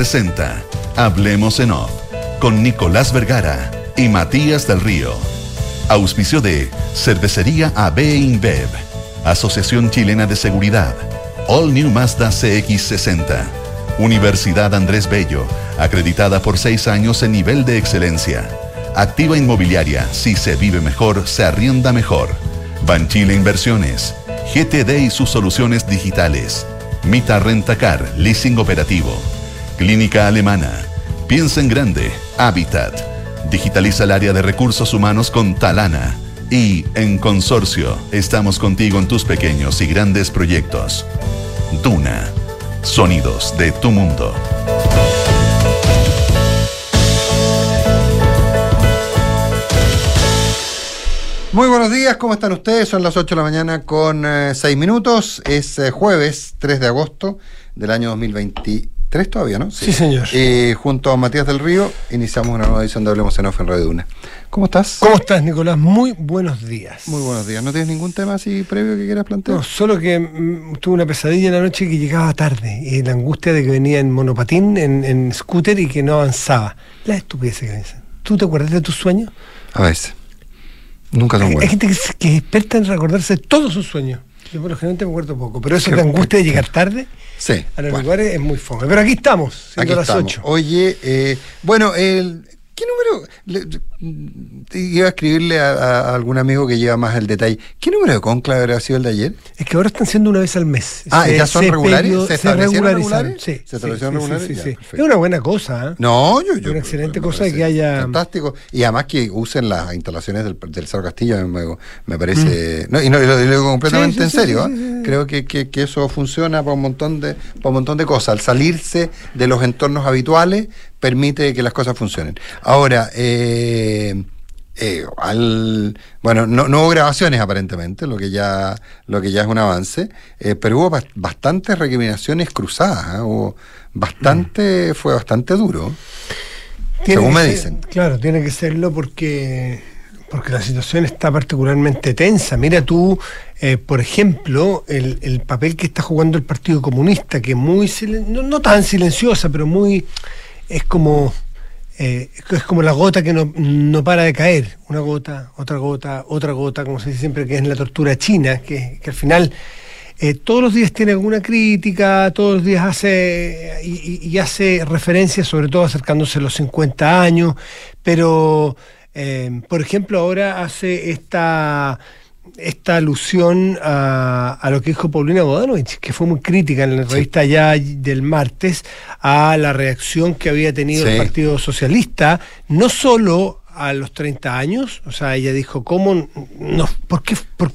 presenta Hablemos en Off con Nicolás Vergara y Matías del Río. Auspicio de Cervecería AB InBev, Asociación Chilena de Seguridad, All New Mazda CX60, Universidad Andrés Bello, acreditada por seis años en nivel de excelencia. Activa Inmobiliaria, si se vive mejor, se arrienda mejor. Banchile Inversiones, GTD y sus soluciones digitales. Mita Rentacar, leasing operativo. Clínica Alemana. Piensa en grande, Habitat. Digitaliza el área de recursos humanos con Talana. Y en Consorcio, estamos contigo en tus pequeños y grandes proyectos. Duna. Sonidos de tu mundo. Muy buenos días, ¿cómo están ustedes? Son las 8 de la mañana con 6 eh, minutos. Es eh, jueves 3 de agosto del año 2023 todavía, ¿no? Sí, señor. Y junto a Matías del Río iniciamos una nueva edición de Hablemos en Off en Radio Duna. ¿Cómo estás? ¿Cómo estás, Nicolás? Muy buenos días. Muy buenos días. ¿No tienes ningún tema así previo que quieras plantear? No, solo que mm, tuve una pesadilla en la noche que llegaba tarde y la angustia de que venía en monopatín, en, en scooter y que no avanzaba. La estupidez que me dicen. ¿Tú te acuerdas de tus sueños? A veces. Nunca son buenos. hay gente que que es experta en recordarse todos sus sueños. Yo por lo general me acuerdo poco, pero eso de angustia de llegar tarde Sí. a los bueno, lugares es muy fome. Pero aquí estamos, siendo aquí las estamos. 8. Oye, eh, bueno, el, ¿qué número? le- iba a escribirle a, a algún amigo que lleva más el detalle. ¿Qué número de conclave habrá sido el de ayer? Es que ahora están siendo una vez al mes. Ah, ¿ya son regulares? periodo- ¿Se establecieron regulares? Sí. ¿Se establecieron sí, regulares? sí, Ya, sí. perfecto. Es una buena cosa. ¿eh? No, yo, yo. Una excelente cosa que haya- Fantástico. Y además que usen las instalaciones del, del Cerro Castillo, me, me parece. No, y no, lo, digo completamente Mm. En serio. ¿eh? Creo que, que- que eso funciona para un montón de, para un montón de cosas. Al salirse de los entornos habituales, permite que las cosas funcionen. Ahora, eh, eh, al, bueno, no, no hubo grabaciones aparentemente, lo que ya, lo que ya es un avance, eh, pero hubo bas- bastantes recriminaciones cruzadas, ¿eh? hubo bastante, fue bastante duro. Tiene Según me ser- dicen. Claro, tiene que serlo porque, porque la situación está particularmente tensa. Mira tú, eh, por ejemplo, el, el papel que está jugando el Partido Comunista, que muy silen- no, no tan silenciosa, pero muy es como eh, es como la gota que no, no para de caer. Una gota, otra gota, otra gota, como se dice siempre, que es la tortura china, que, que al final eh, todos los días tiene alguna crítica, todos los días hace y, hace referencias, sobre todo acercándose a los 50 años, pero eh, por ejemplo ahora hace esta esta alusión a, a lo que dijo Paulina Bodanovich, que fue muy crítica en la revista ya del martes a la reacción que había tenido Sí. el Partido Socialista, no solo a los 30 años, o sea, ella dijo, ¿cómo no, por, qué, por,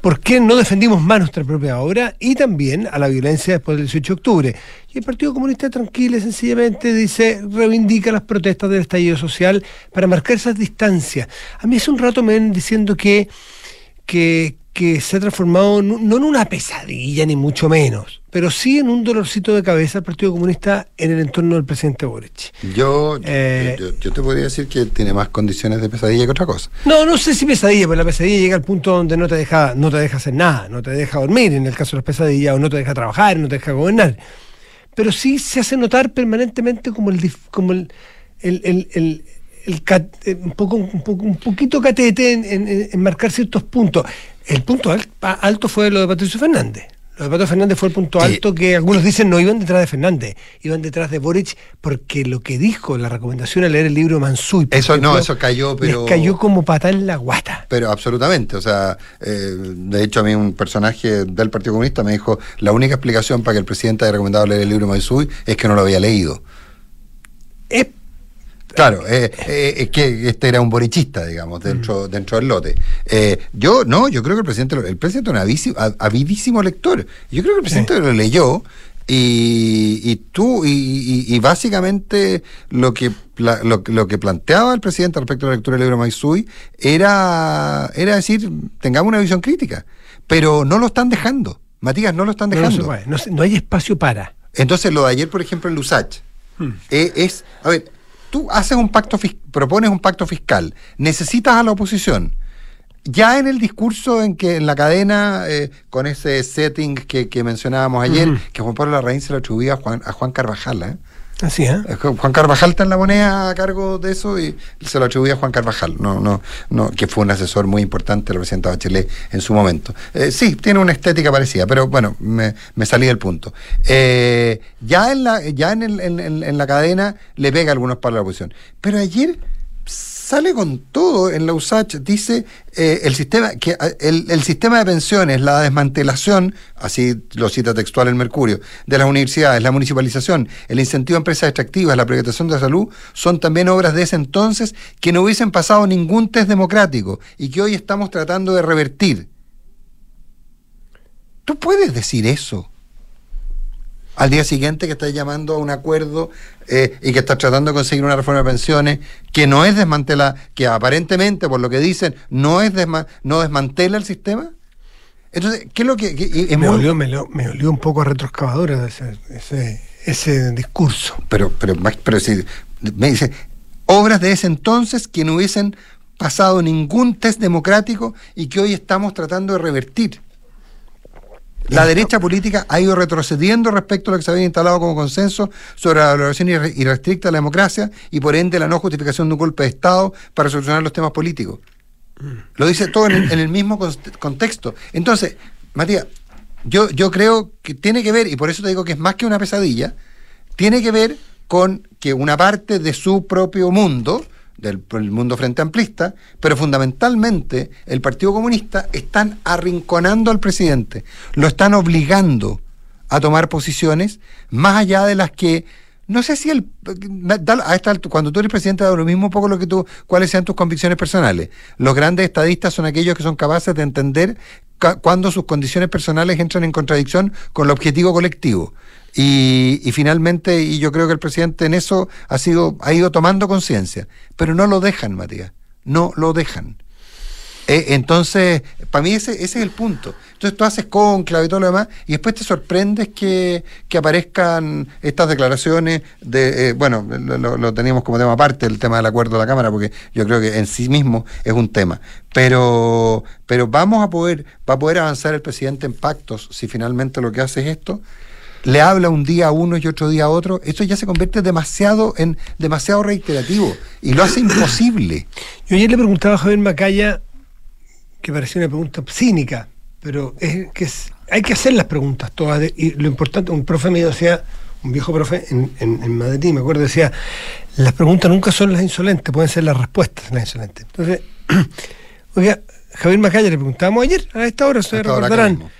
por qué no defendimos más nuestra propia obra? Y también a la violencia después del 18 de octubre. Y el Partido Comunista tranquilo y sencillamente dice, reivindica las protestas del estallido social para marcar esas distancias. A mí hace un rato me ven diciendo que que, que se ha transformado no en una pesadilla, ni mucho menos, pero sí en un dolorcito de cabeza el Partido Comunista en el entorno del presidente Boric. Yo, Eh, yo, yo- te podría decir que tiene más condiciones de pesadilla que otra cosa. No, no sé si pesadilla, pero la pesadilla llega al punto donde no te deja, no te deja hacer nada, no te deja dormir en el caso de las pesadillas, o no te deja trabajar, no te deja gobernar. Pero sí se hace notar permanentemente como el como el, el, el- el- el cat- eh, un poco un, poco, un poquito catete en, en- en marcar ciertos puntos. El punto alto fue lo de Patricio Fernández. Lo de Patricio Fernández fue el punto alto que algunos dicen no iban detrás de Fernández, iban detrás de Boric porque lo que dijo la recomendación al leer el libro Mansuy. por Eso no, eso cayó, pero. les cayó como pata en la guata. Pero absolutamente, o sea, eh, de hecho a mí un personaje del Partido Comunista me dijo, la única explicación para que el presidente haya recomendado leer el libro Maizui es que no lo había leído. Es Claro, eh, eh, es que este era un borichista, digamos, Mm. dentro, dentro del lote. Eh, yo, no, yo creo que el presidente, lo- el presidente es un avísimo- a- avidísimo lector. Yo creo que el presidente lo leyó y, y tú, y, y- y básicamente lo que, lo, lo que planteaba el presidente respecto a la lectura del libro Maizui era, era decir, tengamos una visión crítica. Pero no lo están dejando. Matías, no lo están no, no dejando. puede, no hay espacio para. Entonces, lo de ayer, por ejemplo, en Lusach, Hmm. eh, es, a ver, tú haces un pacto, propones un pacto fiscal, necesitas a la oposición. Ya en el discurso en que en la cadena, eh, con ese setting que, que mencionábamos ayer, que Juan Pablo Larraín se lo atribuía a Juan, a Juan Carvajal, ¿eh? ¿Eh? Juan Carvajal está en la moneda a cargo de eso y se lo atribuye a Juan Carvajal, que fue un asesor muy importante del presidente Bachelet en su momento. Eh, sí, tiene una estética parecida, pero bueno, me, salí del punto. Eh, ya en la, ya en, el, en, la cadena le pega algunos para la oposición. Pero ayer sale con todo en la USACH, dice eh, el sistema que el, sistema de pensiones, la desmantelación, así lo cita textual el Mercurio, de las universidades, la municipalización, el incentivo a empresas extractivas, la privatización de la salud, son también obras de ese entonces que no hubiesen pasado ningún test democrático y que hoy estamos tratando de revertir. ¿Tú puedes decir eso? Al día siguiente que está llamando a un acuerdo eh, y que está tratando de conseguir una reforma de pensiones que no es desmantela, que aparentemente, por lo que dicen, no es no desmantela el sistema. Entonces, ¿qué es lo que...? me, olió, me, olió, un poco a retroexcavadora ese, ese, ese, discurso. Pero, pero, pero si me dice, obras de ese entonces que no hubiesen pasado ningún test democrático y que hoy estamos tratando de revertir. La derecha política ha ido retrocediendo respecto a lo que se había instalado como consenso sobre la valoración irrestricta de la democracia y por ende la no justificación de un golpe de Estado para solucionar los temas políticos. Lo dice todo en el, mismo contexto. Entonces, Matías, yo, yo creo que tiene que ver, y por eso te digo que es más que una pesadilla, tiene que ver con que una parte de su propio mundo, del, mundo frente amplista, pero fundamentalmente el Partido Comunista están arrinconando al presidente, lo están obligando a tomar posiciones más allá de las que no sé si el a esta, cuando tú eres presidente da lo mismo un poco lo que tú cuáles sean tus convicciones personales. Los grandes estadistas son aquellos que son capaces de entender cuando sus condiciones personales entran en contradicción con el objetivo colectivo. Y, finalmente, y yo creo que el presidente en eso ha sido, ha ido tomando conciencia, pero no lo dejan, Matías, no lo dejan. Eh, entonces, para mí ese, ese, es el punto. Entonces tú haces conclave y todo lo demás, y después te sorprendes que, aparezcan estas declaraciones de, eh, bueno, lo, teníamos como tema aparte, el tema del acuerdo de la Cámara, porque yo creo que en sí mismo es un tema. Pero, pero vamos a poder, va a poder avanzar el presidente en pactos si finalmente lo que hace es esto le habla un día a uno y otro día a otro, eso ya se convierte demasiado en demasiado reiterativo y lo hace imposible. Yo ayer le preguntaba a Javier Macaya, que parecía una pregunta cínica, pero es que hay que hacer las preguntas todas. y lo importante, un profe me decía, un viejo profe en, en, Madrid, me acuerdo, decía, las preguntas nunca son las insolentes, pueden ser las respuestas las insolentes. Entonces, oiga, Javier Macaya le preguntábamos ayer, a esta hora, se recordarán.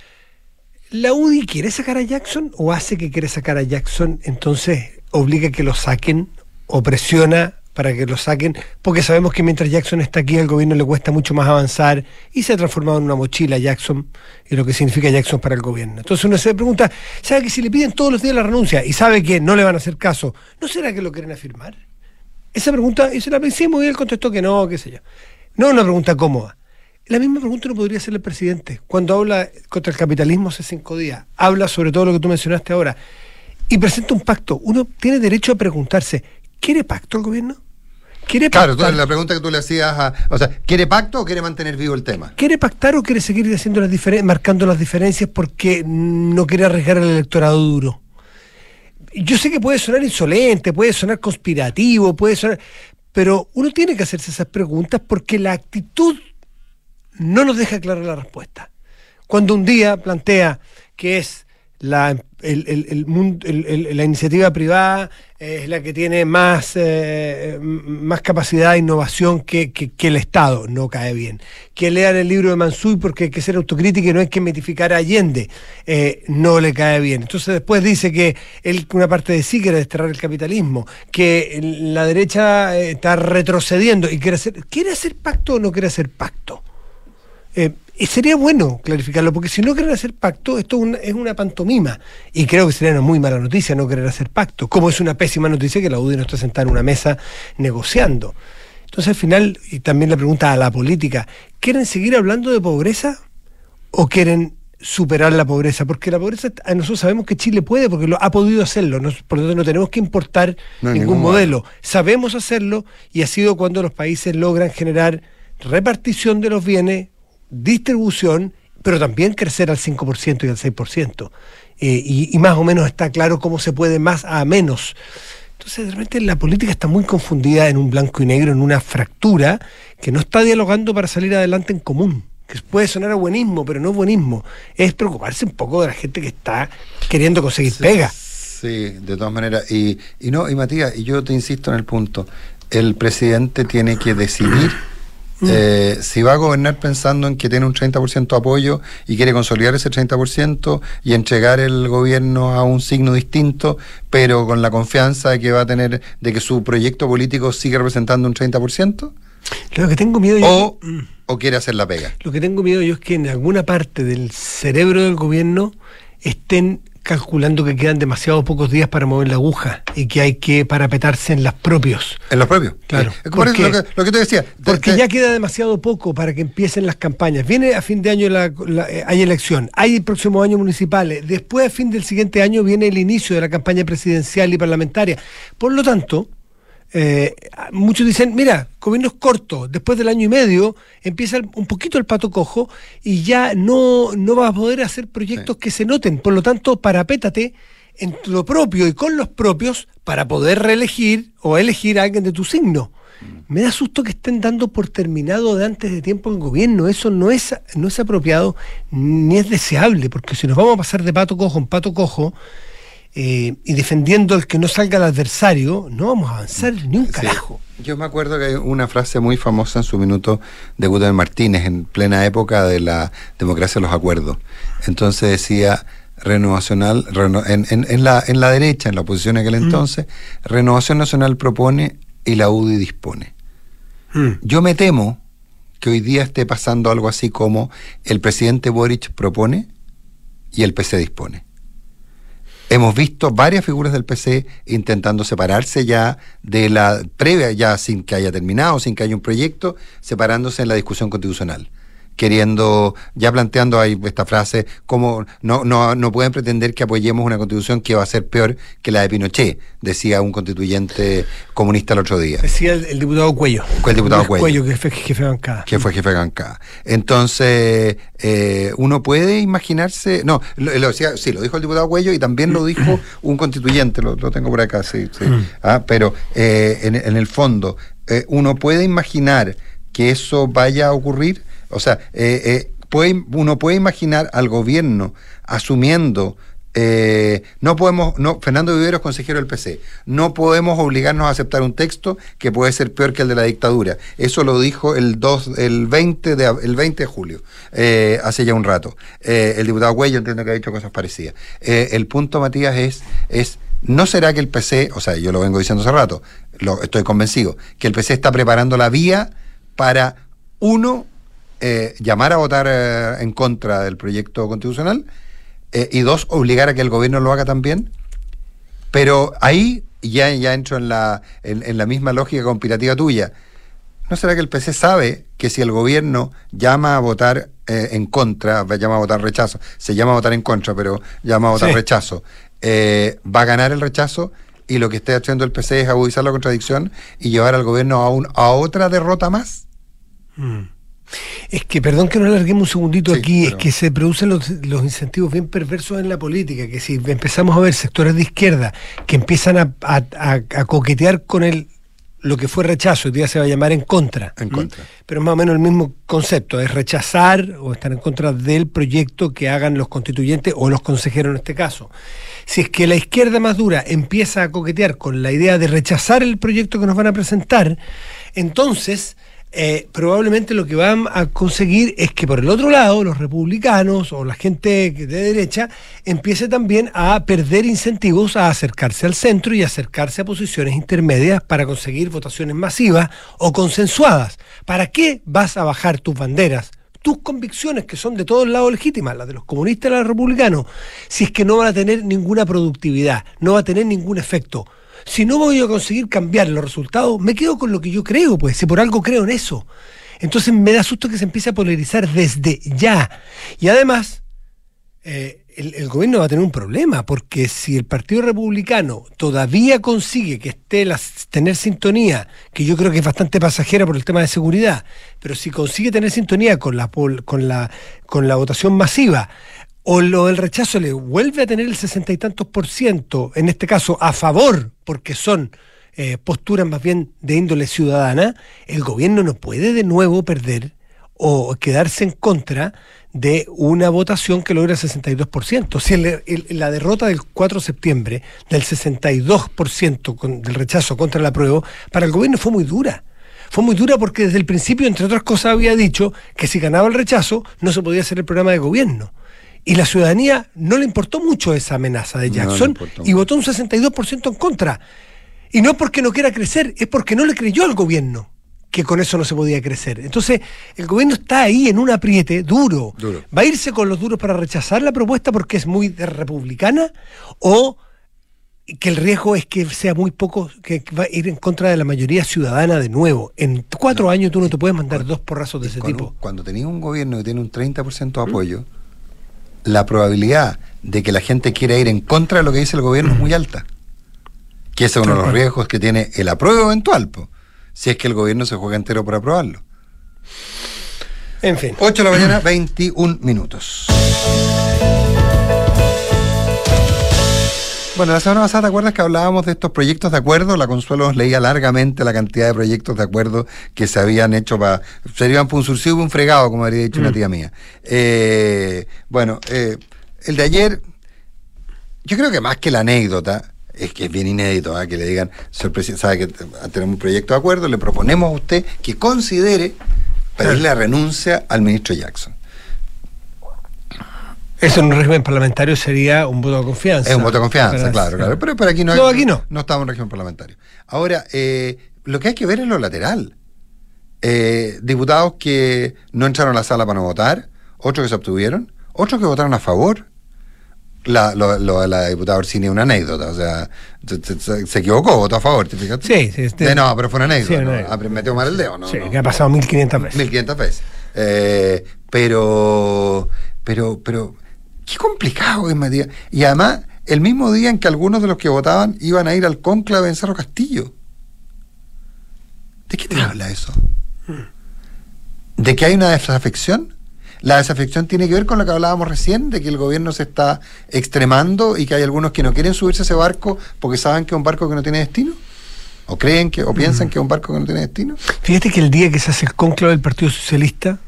¿La UDI quiere sacar a Jackson o hace que quiere sacar a Jackson, entonces obliga a que lo saquen o presiona para que lo saquen? Porque sabemos que mientras Jackson está aquí, al gobierno le cuesta mucho más avanzar y se ha transformado en una mochila Jackson y lo que significa Jackson para el gobierno. Entonces uno se pregunta, ¿sabe que si le piden todos los días la renuncia y sabe que no le van a hacer caso, ¿no será que lo quieren afirmar? Esa pregunta, y se la pensamos y él contestó que no, qué sé yo. No una pregunta cómoda. La misma pregunta no podría hacer el presidente. Cuando habla contra el capitalismo hace cinco días, habla sobre todo lo que tú mencionaste ahora y presenta un pacto. Uno tiene derecho a preguntarse, ¿quiere pacto el gobierno? ¿Quiere claro, la pregunta que tú le hacías, a, o sea, ¿quiere pacto o quiere mantener vivo el tema? ¿Quiere pactar o quiere seguir haciendo las marcando las diferencias porque no quiere arriesgar el electorado duro? Yo sé que puede sonar insolente, puede sonar conspirativo, puede sonar, pero uno tiene que hacerse esas preguntas porque la actitud no nos deja clara la respuesta. Cuando un día plantea que es la, la iniciativa privada es la que tiene más, eh, más capacidad de innovación que, el Estado, no cae bien. Que lean el libro de Mansuy porque hay que ser autocrítica y no hay que mitificar a Allende, eh, no le cae bien. Entonces después dice que él, una parte de sí quiere desterrar el capitalismo, que la derecha eh, está retrocediendo y quiere hacer, ¿quiere hacer pacto o no quiere hacer pacto? Eh, y sería bueno clarificarlo, porque si no quieren hacer pacto, esto es una, pantomima. Y creo que sería una muy mala noticia no querer hacer pacto, como es una pésima noticia que la UDI no está sentada en una mesa negociando. Entonces al final, y también la pregunta a la política, ¿quieren seguir hablando de pobreza o quieren superar la pobreza? Porque la pobreza, nosotros sabemos que Chile puede, porque lo, ha podido hacerlo, por lo tanto no tenemos que importar ningún, modelo. Sabemos hacerlo y ha sido cuando los países logran generar repartición de los bienes distribución, pero también crecer al 5% y al 6%. Eh, y, más o menos está claro cómo se puede más a menos. Entonces, realmente la política está muy confundida en un blanco y negro, en una fractura que no está dialogando para salir adelante en común. Que puede sonar a buenismo, pero no es buenismo. Es preocuparse un poco de la gente que está queriendo conseguir pega. Sí, de todas maneras. Y, y no, y Matías, y yo te insisto en el punto. El presidente tiene que decidir Mm. Eh, si va a gobernar pensando en que tiene un 30% de apoyo y quiere consolidar ese 30% y entregar el gobierno a un signo distinto, pero con la confianza de que va a tener, de que su proyecto político sigue representando un 30%? Lo que tengo miedo yo, mm. o quiere hacer la pega. Lo que tengo miedo yo es que en alguna parte del cerebro del gobierno estén calculando que quedan demasiado pocos días para mover la aguja y que hay que parapetarse en los propios. En los propios. Claro. Porque, lo, que, te decía. Porque ya queda demasiado poco para que empiecen las campañas. Viene a fin de año la, eh, hay elección, hay el próximo año municipales, después a fin del siguiente año viene el inicio de la campaña presidencial y parlamentaria. Por lo tanto, eh, muchos dicen, mira, gobiernos cortos, después del año y medio empieza un poquito el pato cojo y ya no, no vas a poder hacer proyectos que se noten. Por lo tanto, parapétate en lo propio y con los propios para poder reelegir o elegir a alguien de tu signo. Me da susto que estén dando por terminado de antes de tiempo el gobierno. Eso no es, no es apropiado ni es deseable, porque si nos vamos a pasar de pato cojo en pato cojo, eh, y defendiendo al que no salga el adversario, no vamos a avanzar ni un carajo. Yo me acuerdo que hay una frase muy famosa en su minuto de Gutiérrez Martínez, en plena época de la democracia de los acuerdos. Entonces decía, Renovación en, en, la, en la derecha, en la oposición en aquel mm. entonces, Renovación Nacional propone y la UDI dispone. Mm. Yo me temo que hoy día esté pasando algo así como el presidente Boric propone y el PC dispone. Hemos visto varias figuras del PC intentando separarse ya de la previa, ya sin que haya terminado, sin que haya un proyecto, separándose en la discusión constitucional queriendo, ya planteando ahí esta frase, como no, no, no pueden pretender que apoyemos una constitución que va a ser peor que la de Pinochet, decía un constituyente comunista el otro día. Decía el, diputado Cuello. El diputado Cuello. que fue jefe de bancada. Que fue jefe de bancada. Entonces, eh, uno puede imaginarse, no, lo, decía, sí, lo dijo el diputado Cuello y también lo dijo un constituyente, lo, tengo por acá, sí, sí. Mm. Ah, pero eh, en, en, el fondo, eh, uno puede imaginar que eso vaya a ocurrir o sea, eh, eh, puede, uno puede imaginar al gobierno asumiendo eh, no podemos, no, Fernando Viveros, consejero del PC, no podemos obligarnos a aceptar un texto que puede ser peor que el de la dictadura. Eso lo dijo el 2, el 20 de, el 20 de julio, hace ya un rato. el diputado Cuello entiendo que ha dicho cosas parecidas. el punto, Matías, es, es, ¿no será que el PC, o sea, yo lo vengo diciendo hace rato, lo, estoy convencido, que el PC está preparando la vía para, uno, eh, llamar a votar eh, en contra del proyecto constitucional eh, y dos, obligar a que el gobierno lo haga también. Pero ahí ya, ya entro en la, en, la misma lógica conspirativa tuya. ¿No será que el PC sabe que si el gobierno llama a votar en contra, llama a votar rechazo, se llama a votar en contra, pero llama a votar rechazo, va a ganar el rechazo y lo que esté haciendo el PC es agudizar la contradicción y llevar al gobierno a, un, a otra derrota más? Mm. Es que, perdón que nos alarguemos un segundito aquí, es que se producen los, incentivos bien perversos en la política, que si empezamos a ver sectores de izquierda que empiezan a, coquetear con el lo que fue rechazo, hoy día se va a llamar en contra. En contra. Pero es más o menos el mismo concepto, es rechazar o estar en contra del proyecto que hagan los constituyentes o los consejeros en este caso. Si es que la izquierda más dura empieza a coquetear con la idea de rechazar el proyecto que nos van a presentar, entonces eh, probablemente lo que van a conseguir es que por el otro lado los republicanos o la gente de derecha empiece también a perder incentivos a acercarse al centro y acercarse a posiciones intermedias para conseguir votaciones masivas o consensuadas. ¿Para qué vas a bajar tus banderas? tus convicciones, que son de todos lados legítimas, las de los comunistas y los republicanos, si es que no van a tener ninguna productividad, no va a tener ningún efecto si no voy a conseguir cambiar los resultados, me quedo con lo que yo creo, pues, si por algo creo en eso. Entonces me da susto que se empiece a polarizar desde ya. Y además, eh, el, gobierno va a tener un problema, porque si el Partido Republicano todavía consigue que esté tener sintonía, que yo creo que es bastante pasajera por el tema de seguridad, pero si consigue tener sintonía con la, con la, con la votación masiva, o lo del rechazo le vuelve a tener el sesenta y tantos por ciento, en este caso a favor, porque son eh, posturas más bien de índole ciudadana, el gobierno no puede de nuevo perder o quedarse en contra de una votación que logra el 62%. Si el, la derrota del 4 de septiembre del 62% con, del rechazo contra la prueba, para el gobierno fue muy dura. Fue muy dura porque desde el principio, entre otras cosas, había dicho que si ganaba el rechazo no se podía hacer el programa de gobierno. Y la ciudadanía no le importó mucho esa amenaza de Jackson y votó un 62% en contra. Y no porque no quiera crecer, es porque no le creyó al gobierno que con eso no se podía crecer. Entonces, el gobierno está ahí en un apriete duro. ¿Va a irse con los duros para rechazar la propuesta porque es muy republicana? ¿O que el riesgo es que sea muy poco, que va a ir en contra de la mayoría ciudadana de nuevo? En cuatro años tú no te puedes mandar dos porrazos de ese tipo. cuando tenías un gobierno que tiene un 30% de apoyo, la probabilidad de que la gente quiera ir en contra de lo que dice el gobierno es muy alta. Que ese es uno de los riesgos que tiene el apruebo eventual si es que el gobierno se juega entero por aprobarlo. En fin. 8 de la mañana, 21 minutos. Bueno, la semana pasada, ¿te acuerdas que hablábamos de estos proyectos de acuerdo? La Consuelo nos leía largamente la cantidad de proyectos de acuerdo que se habían hecho para. serían para un surcido y un fregado, como habría dicho una mm. tía mía. Eh, bueno, eh, el de ayer, yo creo que más que la anécdota, es que es bien inédito ¿eh? que le digan, señor presidente, sabe que tenemos un proyecto de acuerdo, le proponemos a usted que considere pedirle la renuncia al ministro Jackson. Eso en un régimen parlamentario sería un voto de confianza. Es un voto de confianza, claro, claro. Pero, pero aquí no, no, aquí no. No estamos en régimen parlamentario. Ahora, eh, lo que hay que ver es lo lateral. Eh, diputados que no entraron a la sala para no votar, otros que se abstuvieron, otros que votaron a favor la, lo, lo, la diputada Orsini una anécdota, o sea, se, equivocó, votó a favor, ¿te fijas? Sí, sí. Este... no, pero fue una anécdota, sí, ¿no? Ah, metió mal el dedo, ¿no? Sí, que ha pasado 1500 veces. 1500 veces. Eh, pero, pero, pero, qué complicado es, Matías. Y además, el mismo día en que algunos de los que votaban iban a ir al cónclave en Cerro Castillo. ¿De qué te habla eso? ¿De que hay una desafección? La desafección tiene que ver con lo que hablábamos recién, de que el gobierno se está extremando y que hay algunos que no quieren subirse a ese barco porque saben que es un barco que no tiene destino. ¿O creen que, o piensan mm. que es un barco que no tiene destino? Fíjate que el día que se hace el conclave del Partido Socialista,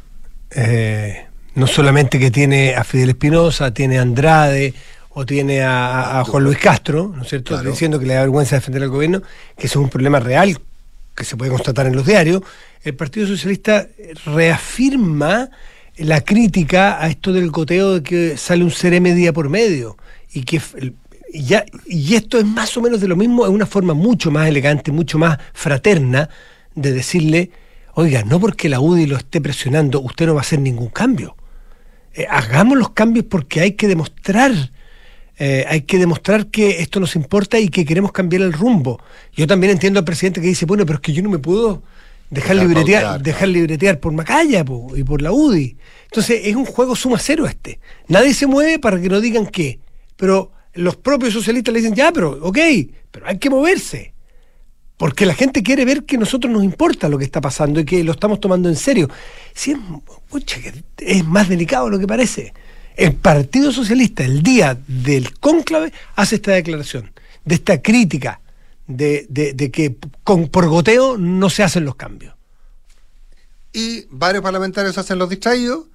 eh, no solamente que tiene a Fidel Espinosa, tiene a Andrade o tiene a, Juan Luis Castro, ¿no es cierto?, diciendo que le da vergüenza defender al gobierno, que eso es un problema real que se puede constatar en los diarios, el Partido Socialista reafirma la crítica a esto del goteo de que sale un CRM día por medio y que ya, y esto es más o menos de lo mismo, es una forma mucho más elegante, mucho más fraterna de decirle, oiga, no porque la UDI lo esté presionando, usted no va a hacer ningún cambio. Eh, hagamos los cambios porque hay que demostrar, eh, hay que demostrar que esto nos importa y que queremos cambiar el rumbo. Yo también entiendo al presidente que dice, bueno, pero es que yo no me puedo dejar, libretear, dejar libretear por Macaya y por la UDI. Entonces es un juego suma cero este. Nadie se mueve para que no digan qué. Pero los propios socialistas le dicen, ya, pero ok, pero hay que moverse. Porque la gente quiere ver que a nosotros nos importa lo que está pasando y que lo estamos tomando en serio. Si es, es más delicado de lo que parece. El Partido Socialista, el día del cónclave, hace esta declaración, de esta crítica de, que con, por goteo no se hacen los cambios. Y varios parlamentarios hacen los distraídos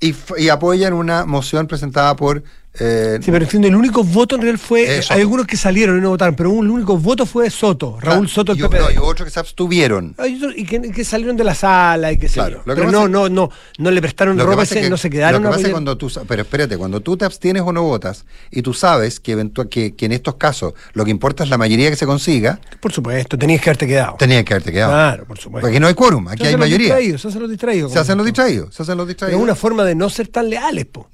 y apoyan una moción presentada por eh, sí, pero el único voto en real fue. hay algunos que salieron y no votaron, pero el único voto fue Soto, Raúl Soto, el y, PP. y otros que se abstuvieron. Y que, salieron de la sala y que claro, Pero no, no, no, no le prestaron ropa y no se quedaron. Lo que pasa cuando tú, pero espérate, cuando tú te abstienes o no votas y tú sabes que, que, que en estos casos lo que importa es la mayoría que se consiga. Por supuesto, tenías que haberte quedado. Tenías que haberte quedado. Claro, por supuesto. Porque no hay quórum, aquí hay mayoría. se hacen los distraídos. Se hacen los distraídos. Se hacen los distraídos. Es una forma de no ser tan leales, po.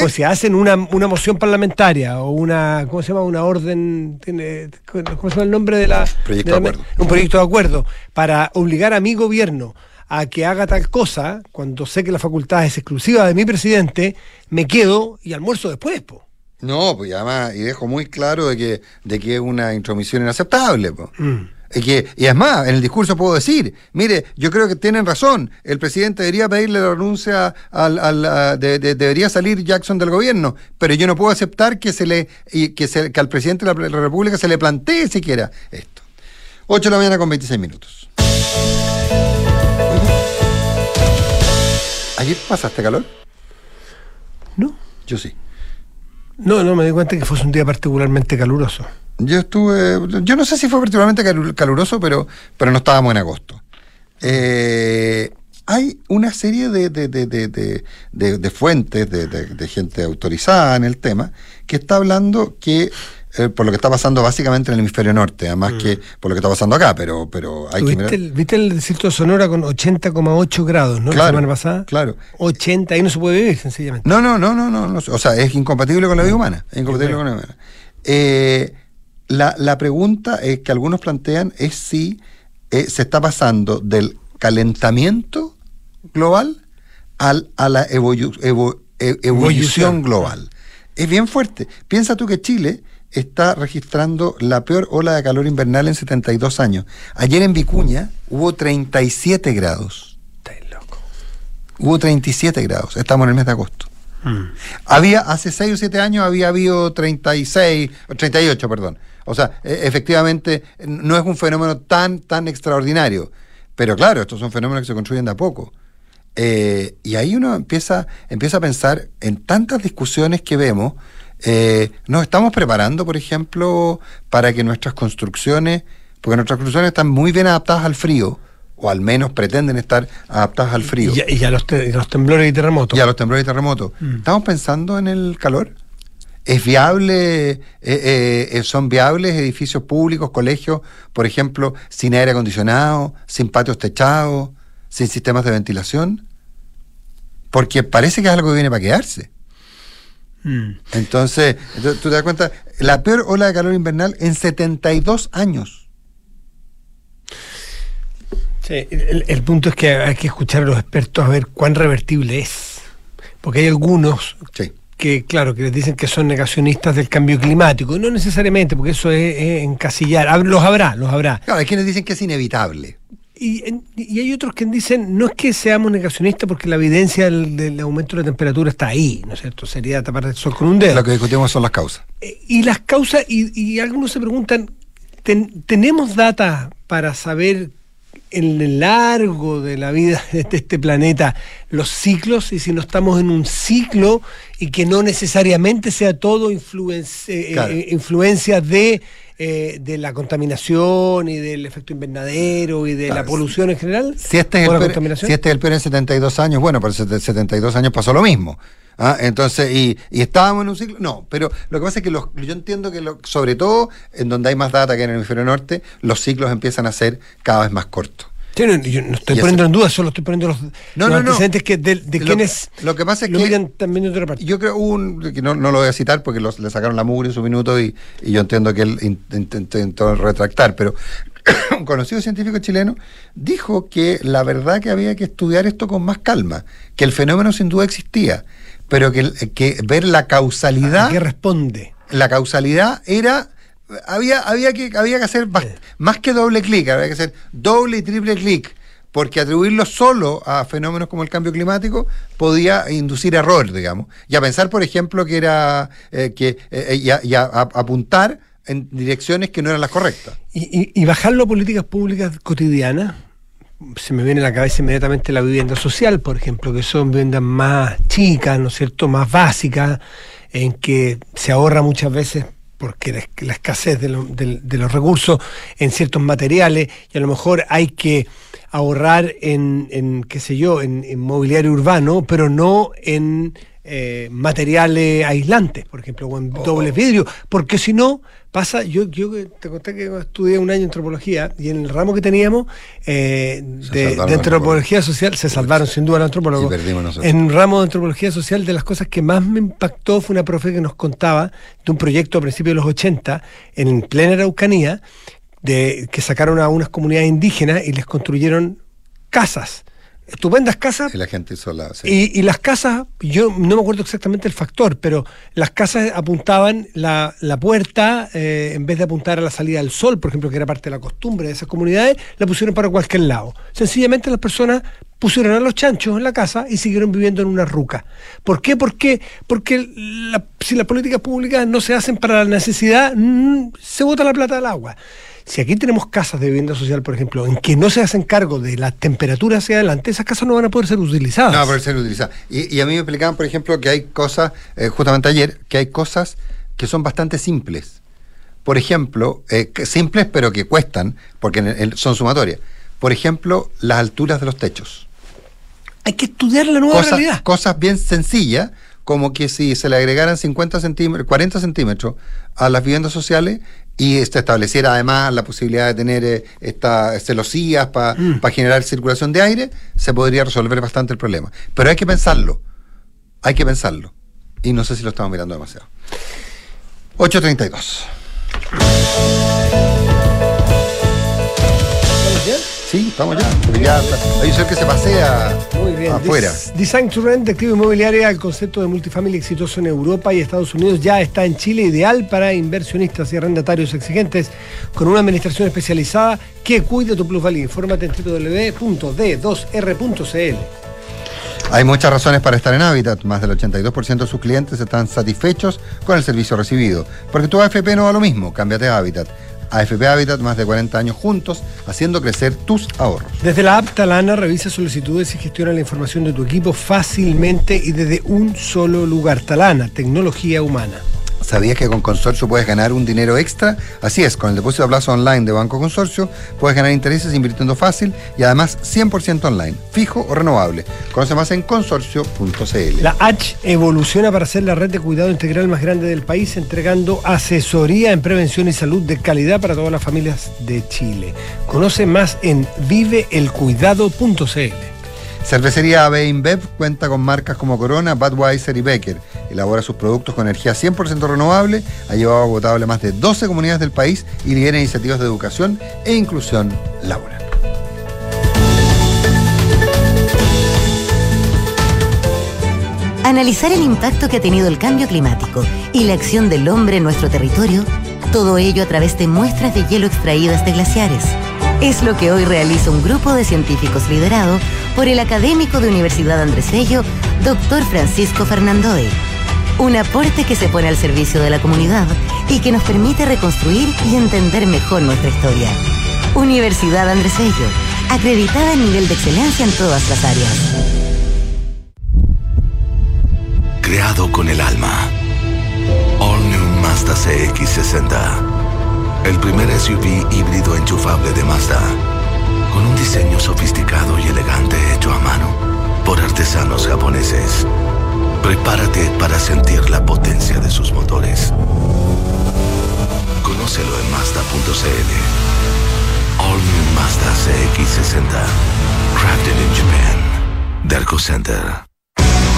Pues si hacen una, una moción parlamentaria o una, ¿cómo se llama? Una orden, tiene, ¿cómo se llama el nombre de la... Proyecto de, Un proyecto de acuerdo para obligar a mi gobierno a que haga tal cosa, cuando sé que la facultad es exclusiva de mi presidente, me quedo y almuerzo después, po. No, pues además, y dejo muy claro de que, de que es una intromisión inaceptable, po. Mm. Y, que, y es más, en el discurso puedo decir, mire, yo creo que tienen razón, el presidente debería pedirle la renuncia, al, al de, debería salir Jackson del gobierno, pero yo no puedo aceptar que, se le, que, se, que al presidente de la, República se le plantee siquiera esto. 8 de la mañana con 26 minutos. ¿Ayer pasaste calor? No. Yo sí. No, no, me di cuenta que fue un día particularmente caluroso. Yo estuve, yo no sé si fue particularmente caluroso, pero, pero no estábamos en agosto. Eh, hay una serie de, de, de, de fuentes, de, gente autorizada en el tema, que está hablando que eh, por lo que está pasando básicamente en el hemisferio norte, además que mm. por lo que está pasando acá, pero, pero hay que mirar. ¿Viste el desierto de Sonora con 80,8 grados, ¿no? Claro, la semana pasada. Claro. 80, ahí no se puede vivir, sencillamente. No, no, no, no, no, o sea, es incompatible con la vida humana. Es incompatible con la vida humana. Eh, la, la, pregunta que algunos plantean es si eh, se está pasando del calentamiento global al, a la e, evolución global. Es bien fuerte. Piensa tú que Chile está registrando la peor ola de calor invernal en 72 años. Ayer en Vicuña hubo 37 grados. loco. Hubo 37 grados. Estamos en el mes de agosto. Mm. Había, hace 6 o 7 años había habido 36, 38, perdón. O sea, e, efectivamente no es un fenómeno tan, tan extraordinario. Pero claro, estos son fenómenos que se construyen de a poco. Eh, y ahí uno empieza, empieza a pensar en tantas discusiones que vemos eh, nos estamos preparando, por ejemplo, para que nuestras construcciones, porque nuestras construcciones están muy bien adaptadas al frío, o al menos pretenden estar adaptadas al frío. Y, a, los, temblores y terremotos. Y a los temblores y terremotos. Mm. ¿Estamos pensando en el calor? ¿Es viable, eh, eh, son viables edificios públicos, colegios, por ejemplo, sin aire acondicionado, sin patios techados, sin sistemas de ventilación? Porque parece que es algo que viene para quedarse. Mm. Entonces, tú te das cuenta, la peor ola de calor invernal en 72 años. Sí, el, punto es que hay que escuchar a los expertos a ver cuán revertible es. Porque hay algunos que, claro, que les dicen que son negacionistas del cambio climático. No necesariamente, porque eso es, es encasillar. Los habrá, los habrá. Claro, hay quienes dicen que es inevitable. Y, hay otros que dicen, no es que seamos negacionistas porque la evidencia del, aumento de la temperatura está ahí, ¿no es cierto? Sería tapar el sol con un dedo. Lo que discutimos son las causas. Eh, y las causas, y, algunos se preguntan, ¿tenemos data para saber en el largo de la vida de este planeta los ciclos y si no estamos en un ciclo y que no necesariamente sea todo influencia, eh, eh, influencia de eh, de la contaminación y del efecto invernadero y de la polución en general? Si este, es el peor, si este es el peor en 72 años, bueno, pero en 72 años pasó lo mismo. ¿Ah? Entonces, y, estábamos en un ciclo. No, pero lo que pasa es que los, yo entiendo que, sobre todo en donde hay más data que en el hemisferio norte, los ciclos empiezan a ser cada vez más cortos no, yo no estoy poniendo en duda, solo estoy poniendo los, no, antecedentes que de, quienes lo que pasa es que miran también de otra parte. Yo creo un, que no, lo voy a citar porque le sacaron la mugre en su minuto y, yo entiendo que él intentó retractar, pero un conocido científico chileno dijo que la verdad que había que estudiar esto con más calma, que el fenómeno sin duda existía, pero que, que ver la causalidad... ¿A qué responde? La causalidad era había, había, que, había que hacer más, que doble clic, había que hacer doble y triple clic, porque atribuirlo solo a fenómenos como el cambio climático podía inducir error, digamos. Y a pensar, por ejemplo, que era eh, que eh, y, a, apuntar en direcciones que no eran las correctas. Y, bajarlo a políticas públicas cotidianas. Se me viene a la cabeza inmediatamente la vivienda social, por ejemplo, que son viviendas más chicas, ¿no es cierto?, más básicas, en que se ahorra muchas veces porque la, escasez de, los recursos en ciertos materiales y a lo mejor hay que ahorrar en, qué sé yo, en, mobiliario urbano, pero no en eh, materiales aislantes, por ejemplo, o en oh. dobles vidrios, porque si no pasa, yo, yo te conté que estudié un año antropología y en el ramo que teníamos eh, de, antropología social se salvaron sin duda los antropólogos. En el ramo de antropología social de las cosas que más me impactó fue una profe que nos contaba de un proyecto a principios de los 80 en plena Araucanía de que sacaron a unas comunidades indígenas y les construyeron casas estupendas casas. Y la gente sola. Y, y, las casas, yo no me acuerdo exactamente el factor, pero las casas apuntaban la, la puerta, eh, en vez de apuntar a la salida del sol, por ejemplo, que era parte de la costumbre de esas comunidades, la pusieron para cualquier lado. Sencillamente las personas pusieron a los chanchos en la casa y siguieron viviendo en una ruca. ¿Por qué? Porque, porque si las políticas públicas no se hacen para la necesidad, mm, se bota la plata al agua. Si aquí tenemos casas de vivienda social, por ejemplo, en que no se hacen cargo de la temperatura hacia adelante, esas casas no van a poder ser utilizadas. No van a poder ser utilizadas. Y, a mí me explicaban, por ejemplo, que hay cosas, eh, justamente ayer, que hay cosas que son bastante simples. Por ejemplo, eh, simples pero que cuestan, porque son sumatorias. Por ejemplo, las alturas de los techos. Hay que estudiar la nueva realidad. Cosas bien sencillas, como que si se le agregaran 50 centímetros, 40 centímetros a las viviendas sociales, y se estableciera además la posibilidad de tener eh, estas celosías para mm. generar circulación de aire, se podría resolver bastante el problema. Pero hay que pensarlo, hay que pensarlo. Y no sé si lo estamos mirando demasiado. 832. Sí, estamos ya. ya hay un ser que se pasea Muy bien. afuera. Design to Rent de activo inmobiliaria, el concepto de multifamily exitoso en Europa y Estados Unidos ya está en Chile, ideal para inversionistas y arrendatarios exigentes, con una administración especializada que cuide tu plusvalía. Infórmate en www.d2r.cl. Hay muchas razones para estar en Habitat. Más del 82% de sus clientes están satisfechos con el servicio recibido. Porque tu AFP no va lo mismo. Cámbiate a Habitat. AFP Habitat, más de 40 años juntos, haciendo crecer tus ahorros. Desde la app Talana revisa solicitudes y gestiona la información de tu equipo fácilmente y desde un solo lugar. Talana, tecnología humana. ¿Sabías que con Consorcio puedes ganar un dinero extra? Así es, con el depósito a plazo online de Banco Consorcio puedes ganar intereses invirtiendo fácil y además 100% online, fijo o renovable. Conoce más en consorcio.cl. La H evoluciona para ser la red de cuidado integral más grande del país, entregando asesoría en prevención y salud de calidad para todas las familias de Chile. Conoce más en viveelcuidado.cl. Cervecería AB InBev cuenta con marcas como Corona, Budweiser y Becker. Elabora sus productos con energía 100% renovable, ha llevado agotable a más de 12 comunidades del país y lidera iniciativas de educación e inclusión laboral. Analizar el impacto que ha tenido el cambio climático y la acción del hombre en nuestro territorio, todo ello a través de muestras de hielo extraídas de glaciares es lo que hoy realiza un grupo de científicos liderado por el académico de Universidad Andrés Bello, doctor Francisco Fernandoe. Un aporte que se pone al servicio de la comunidad y que nos permite reconstruir y entender mejor nuestra historia. Universidad Andrés Bello, acreditada en nivel de excelencia en todas las áreas. Creado con el alma. All New Mazda CX60 el primer SUV híbrido enchufable de Mazda, con un diseño sofisticado y elegante hecho a mano por artesanos japoneses. Prepárate para sentir la potencia de sus motores. Conócelo en Mazda.cl. All New Mazda CX60. Crafted in Japan. Derco Center.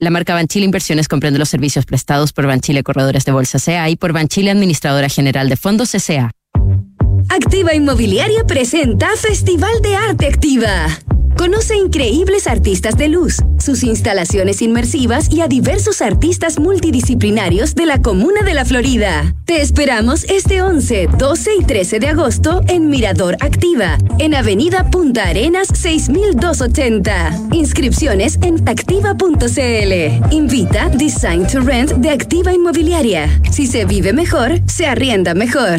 La marca Banchile Inversiones comprende los servicios prestados por Banchile Corredores de Bolsa CA y por Banchile Administradora General de Fondos CA. Activa Inmobiliaria presenta Festival de Arte Activa. Conoce increíbles artistas de luz, sus instalaciones inmersivas y a diversos artistas multidisciplinarios de la Comuna de la Florida. Te esperamos este 11, 12 y 13 de agosto en Mirador Activa, en Avenida Punta Arenas 6280. Inscripciones en activa.cl. Invita Design to Rent de Activa Inmobiliaria. Si se vive mejor, se arrienda mejor.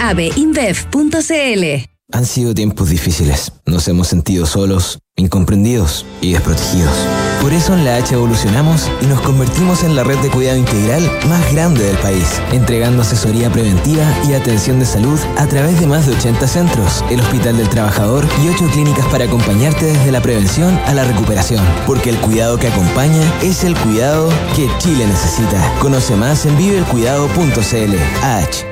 abinbev.cl. Han sido tiempos difíciles. Nos hemos sentido solos, incomprendidos y desprotegidos. Por eso en la H evolucionamos y nos convertimos en la red de cuidado integral más grande del país, entregando asesoría preventiva y atención de salud a través de más de 80 centros, el Hospital del Trabajador y 8 clínicas para acompañarte desde la prevención a la recuperación. Porque el cuidado que acompaña es el cuidado que Chile necesita. Conoce más en viveelcuidado.cl. H.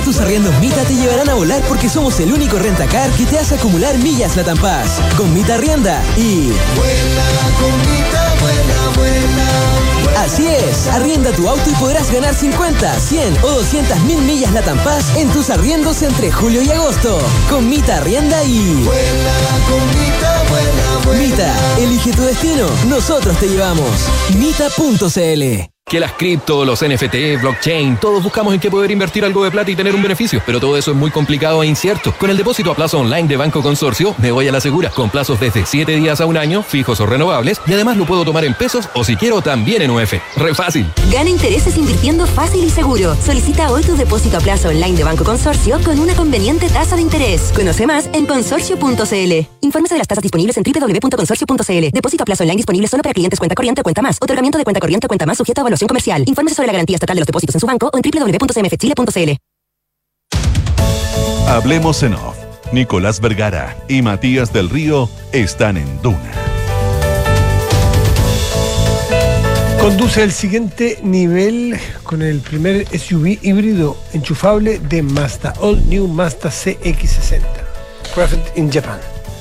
Ahora tus arriendos Mita te llevarán a volar porque somos el único rentacar que te hace acumular millas Paz. Con Mita Arrienda y... Así es, arrienda tu auto y podrás ganar 50, 100 o 200 mil millas Latam Paz en tus arriendos entre julio y agosto. Con Mita Arrienda y... Mita, elige tu destino, nosotros te llevamos. Mita.cl Que las cripto, los NFT, blockchain, todos buscamos en qué poder invertir algo de plata y tener un beneficio, pero todo eso es muy complicado e incierto. Con el depósito a plazo online de Banco Consorcio, me voy a la segura, con plazos desde 7 días a un año, fijos o renovables, y además lo puedo tomar en pesos o si quiero también en UF. Re fácil. Gana intereses invirtiendo fácil y seguro. Solicita hoy tu depósito a plazo online de Banco Consorcio con una conveniente tasa de interés. Conoce más en consorcio.cl. Infórmese de las tasas disponibles en www.consorcio.cl. Depósito a plazo online disponible solo para clientes cuenta corriente o cuenta más. Otorgamiento de cuenta corriente o cuenta más sujeto a evaluación comercial. Infórmese sobre la garantía estatal de los depósitos en su banco o en www.cmfchile.cl. Hablemos en off. Nicolás Vergara y Matías del Río están en Duna. Conduce al siguiente nivel con el primer SUV híbrido enchufable de Mazda, All New Mazda CX60. Crafted in Japan.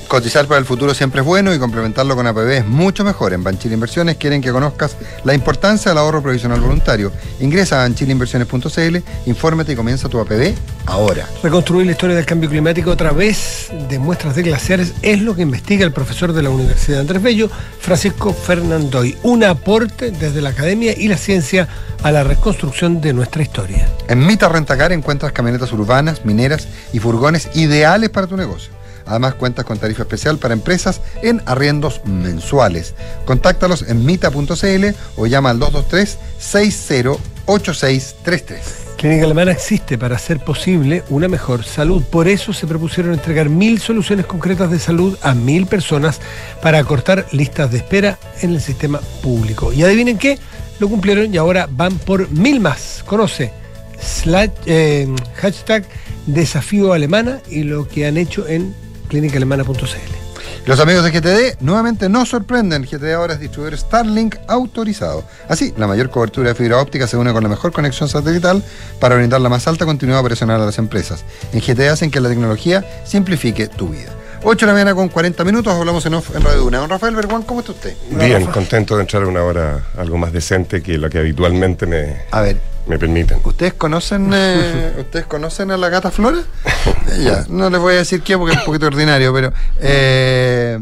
Cotizar para el futuro siempre es bueno y complementarlo con APB es mucho mejor. En Banchile Inversiones quieren que conozcas la importancia del ahorro provisional voluntario. Ingresa a banchileinversiones.cl, infórmate y comienza tu APB ahora. Reconstruir la historia del cambio climático a través de muestras de glaciares es lo que investiga el profesor de la Universidad de Andrés Bello, Francisco Fernandoy. Un aporte desde la academia y la ciencia a la reconstrucción de nuestra historia. En Mita Rentacar encuentras camionetas urbanas, mineras y furgones ideales para tu negocio. Además cuentas con tarifa especial para empresas en arriendos mensuales. Contáctalos en mita.cl o llama al 223-608633. Clínica Alemana existe para hacer posible una mejor salud. Por eso se propusieron entregar mil soluciones concretas de salud a mil personas para acortar listas de espera en el sistema público. Y adivinen qué, lo cumplieron y ahora van por mil más. Conoce slash, eh, hashtag desafío alemana y lo que han hecho en clínicaalemana.cl. Los amigos de GTD nuevamente nos sorprenden. GTD ahora es distribuidor Starlink autorizado. Así, la mayor cobertura de fibra óptica se une con la mejor conexión satelital para brindar la más alta continuidad operacional a las empresas. En GTD hacen que la tecnología simplifique tu vida. 8 de la mañana con 40 minutos, hablamos en off en Radio Duna. Don Rafael Berguán, ¿cómo está usted? Bien, contento de entrar a una hora algo más decente que lo que habitualmente me, A ver, me permiten. ¿ustedes conocen, eh, ¿ustedes conocen a la gata Flora? Ya, no les voy a decir qué porque es un poquito ordinario, pero... eh,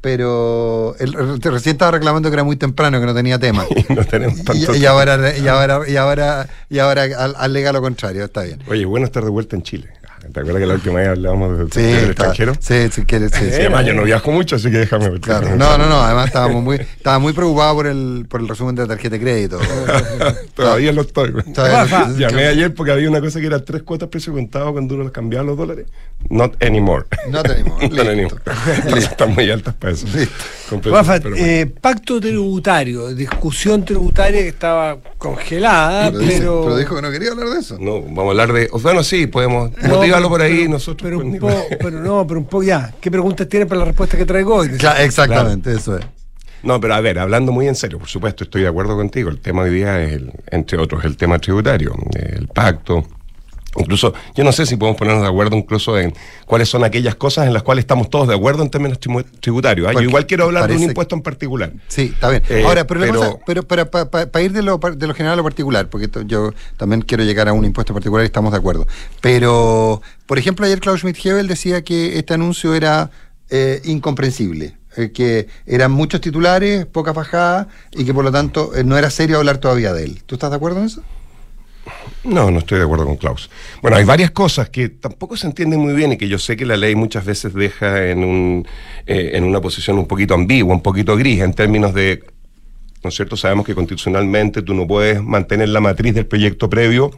pero el, recién estaba reclamando que era muy temprano, que no tenía tema. no tenemos tanto Y, y ahora, y ahora, y ahora, y ahora al- alega lo contrario, está bien. Oye, bueno estar de vuelta en Chile. ¿Te acuerdas que la última vez hablábamos de, Sí, del está- extranjero? Sí, si quieres, sí, sí. además, yo no viajo mucho, así que déjame. Claro. No, no, no, además estábamos muy, estaba muy preocupado por el, por el resumen de la tarjeta de crédito. Todavía lo estoy. Rafa. Llamé ayer porque había una cosa que era tres cuotas precio contado cuando uno los cambiaba los dólares. Not anymore. Not anymore. Not anymore. Están muy altas para eso. Rafa, eh, pacto tributario, discusión tributaria que estaba congelada, Pero dice- pero. dijo que no quería hablar de eso. No, vamos a hablar de. Bueno, sí, podemos No, por pero- ahí pero- nosotros. Pero, un poco, pero no, pero un poco ya. ¿Qué preguntas tienen para la respuesta que traigo hoy? exactamente, eso es. No, pero a ver, hablando muy en serio, por supuesto, estoy de acuerdo contigo. El tema hoy día es, el- entre otros, el tema tributario, el pacto. Incluso, yo no sé si podemos ponernos de acuerdo incluso en cuáles son aquellas cosas en las cuales estamos todos de acuerdo en términos tribu- tributarios. ¿ah? Yo igual quiero hablar de un impuesto en particular. Sí, está bien. Eh, Ahora, pero, pero- cosa- pero para ir de lo, de lo general a lo particular, porque yo también quiero llegar a un impuesto particular y estamos de acuerdo. Pero, por ejemplo, ayer Klaus Schmidt-Hebel decía que este anuncio era eh, incomprensible, eh, que eran muchos titulares, pocas bajadas y que por lo tanto eh, no era serio hablar todavía de él. ¿Tú estás de acuerdo en eso? No, no estoy de acuerdo con Klaus. Bueno, hay varias cosas que tampoco se entienden muy bien y que yo sé que la ley muchas veces deja en, un, eh, en una posición un poquito ambigua, un poquito gris en términos de, ¿no es cierto? Sabemos que constitucionalmente tú no puedes mantener la matriz del proyecto previo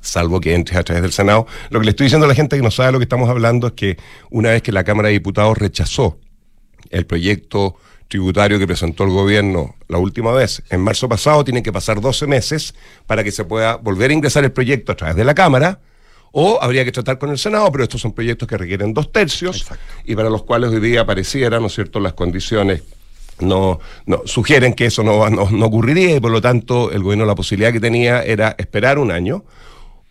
salvo que entres a través del Senado. Lo que le estoy diciendo a la gente que no sabe lo que estamos hablando es que una vez que la Cámara de Diputados rechazó el proyecto tributario que presentó el gobierno la última vez, en marzo pasado, tienen que pasar 12 meses para que se pueda volver a ingresar el proyecto a través de la Cámara, o habría que tratar con el Senado, pero estos son proyectos que requieren dos tercios y para los cuales hoy día pareciera, ¿no es cierto?, las condiciones no, no sugieren que eso no, no, no ocurriría y por lo tanto el gobierno la posibilidad que tenía era esperar un año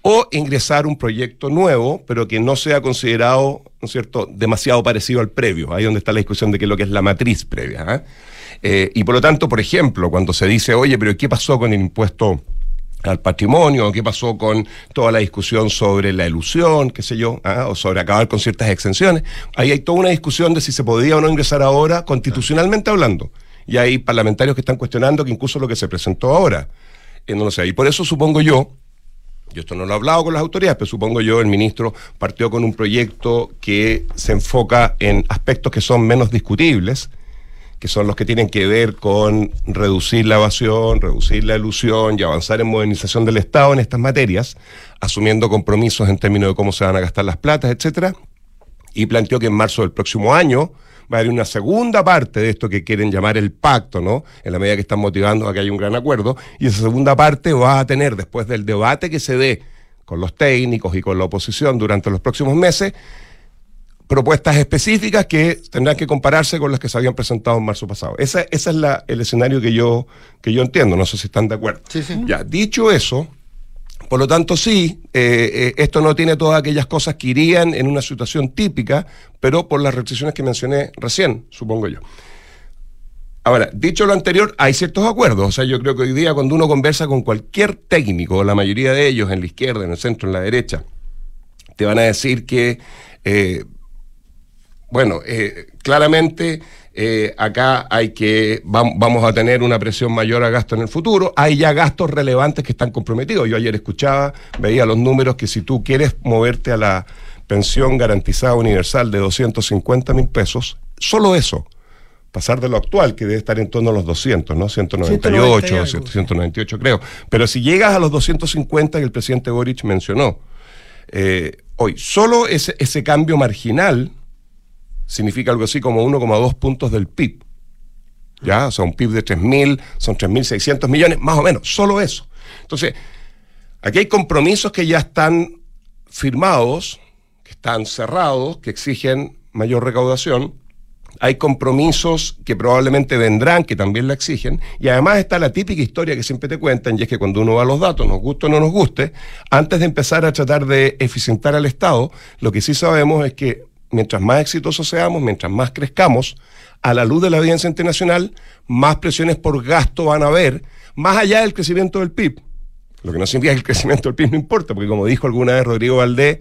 o ingresar un proyecto nuevo, pero que no sea considerado, ¿no cierto?, demasiado parecido al previo. Ahí donde está la discusión de qué es lo que es la matriz previa. ¿ah? Eh, y por lo tanto, por ejemplo, cuando se dice, oye, pero ¿qué pasó con el impuesto al patrimonio? ¿Qué pasó con toda la discusión sobre la ilusión, qué sé yo, ¿ah? o sobre acabar con ciertas exenciones? Ahí hay toda una discusión de si se podía o no ingresar ahora, constitucionalmente hablando. Y hay parlamentarios que están cuestionando que incluso lo que se presentó ahora, no lo sé. Y por eso supongo yo, yo esto no lo he hablado con las autoridades, pero supongo yo el ministro partió con un proyecto que se enfoca en aspectos que son menos discutibles, que son los que tienen que ver con reducir la evasión, reducir la ilusión y avanzar en modernización del Estado en estas materias, asumiendo compromisos en términos de cómo se van a gastar las platas, etcétera, y planteó que en marzo del próximo año va a haber una segunda parte de esto que quieren llamar el pacto, ¿no? En la medida que están motivando a que haya un gran acuerdo, y esa segunda parte va a tener, después del debate que se dé con los técnicos y con la oposición durante los próximos meses, propuestas específicas que tendrán que compararse con las que se habían presentado en marzo pasado. Esa, ese es la, el escenario que yo, que yo entiendo, no sé si están de acuerdo. Ya, dicho eso, por lo tanto, sí, eh, eh, esto no tiene todas aquellas cosas que irían en una situación típica, pero por las restricciones que mencioné recién, supongo yo. Ahora, dicho lo anterior, hay ciertos acuerdos. O sea, yo creo que hoy día cuando uno conversa con cualquier técnico, la mayoría de ellos en la izquierda, en el centro, en la derecha, te van a decir que, eh, bueno, eh, claramente eh, acá hay que, vam- vamos a tener una presión mayor a gasto en el futuro. Hay ya gastos relevantes que están comprometidos. Yo ayer escuchaba, veía los números que si tú quieres moverte a la pensión garantizada universal de 250 mil pesos, solo eso, pasar de lo actual, que debe estar en torno a los 200, ¿no? 198, 190 y algo, 198 creo. Pero si llegas a los 250 que el presidente Boric mencionó, eh, hoy, solo ese, ese cambio marginal significa algo así como 1,2 puntos del PIB. ¿Ya? O sea, un PIB de 3.000, son 3.600 millones, más o menos, solo eso. Entonces, aquí hay compromisos que ya están firmados, que están cerrados, que exigen mayor recaudación, hay compromisos que probablemente vendrán, que también la exigen, y además está la típica historia que siempre te cuentan, y es que cuando uno va a los datos, nos guste o no nos guste, antes de empezar a tratar de eficientar al Estado, lo que sí sabemos es que mientras más exitosos seamos, mientras más crezcamos, a la luz de la evidencia internacional, más presiones por gasto van a haber, más allá del crecimiento del PIB. Lo que no significa que el crecimiento del PIB no importa, porque como dijo alguna vez Rodrigo Valdés,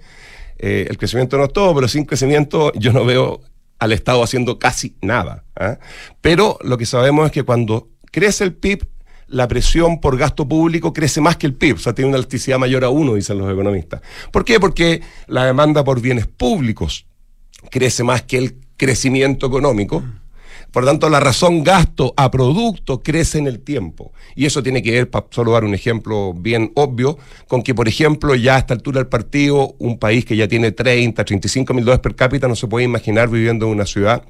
eh, el crecimiento no es todo, pero sin crecimiento yo no veo al Estado haciendo casi nada. ¿ah? Pero lo que sabemos es que cuando crece el PIB, la presión por gasto público crece más que el PIB, o sea, tiene una elasticidad mayor a uno, dicen los economistas. ¿Por qué? Porque la demanda por bienes públicos crece más que el crecimiento económico. Por lo tanto, la razón gasto a producto crece en el tiempo. Y eso tiene que ver, para solo dar un ejemplo bien obvio, con que, por ejemplo, ya a esta altura del partido, un país que ya tiene 30, 35 mil dólares per cápita no se puede imaginar viviendo en una ciudad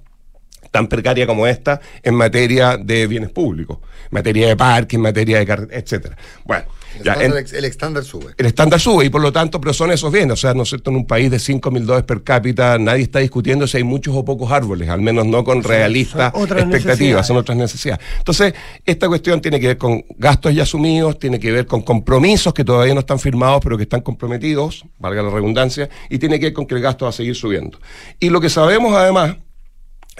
tan precaria como esta en materia de bienes públicos, en materia de parques, en materia de carreteras, etcétera. Bueno, El ya, estándar, en- el estándar sube. el estándar sube y por lo tanto, pero son esos bienes. O sea, ¿no es cierto? En un país de 5 mil dólares per cápita, nadie está discutiendo si hay muchos o pocos árboles, al menos no con realistas son expectativas, son otras necesidades. Entonces, esta cuestión tiene que ver con gastos ya asumidos, tiene que ver con compromisos que todavía no están firmados, pero que están comprometidos, valga la redundancia, y tiene que ver con que el gasto va a seguir subiendo. Y lo que sabemos además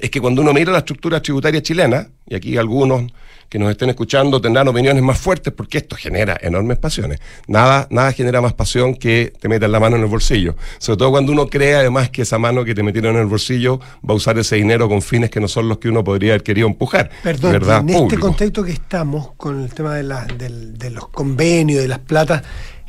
es que cuando uno mira la estructura tributaria chilena, y aquí algunos que nos estén escuchando tendrán opiniones más fuertes porque esto genera enormes pasiones. Nada, nada genera más pasión que te metan la mano en el bolsillo. Sobre todo cuando uno cree además que esa mano que te metieron en el bolsillo va a usar ese dinero con fines que no son los que uno podría haber querido empujar. Perdón, ¿verdad? en este Público. contexto que estamos con el tema de, la- de los convenios, de las platas,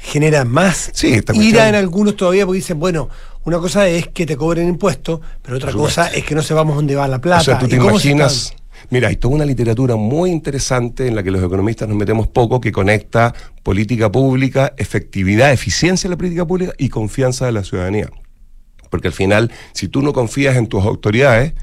genera más Sí, ira cuestión- en algunos todavía porque dicen, bueno, una cosa es que te cobren impuestos, pero otra cosa es que no sepamos dónde va la plata. O sea, tú te imaginas. Mira, hay toda una literatura muy interesante en la que los economistas nos metemos poco que conecta política pública, efectividad, eficiencia de la política pública y confianza de la ciudadanía. Porque al final, si tú no confías en tus autoridades,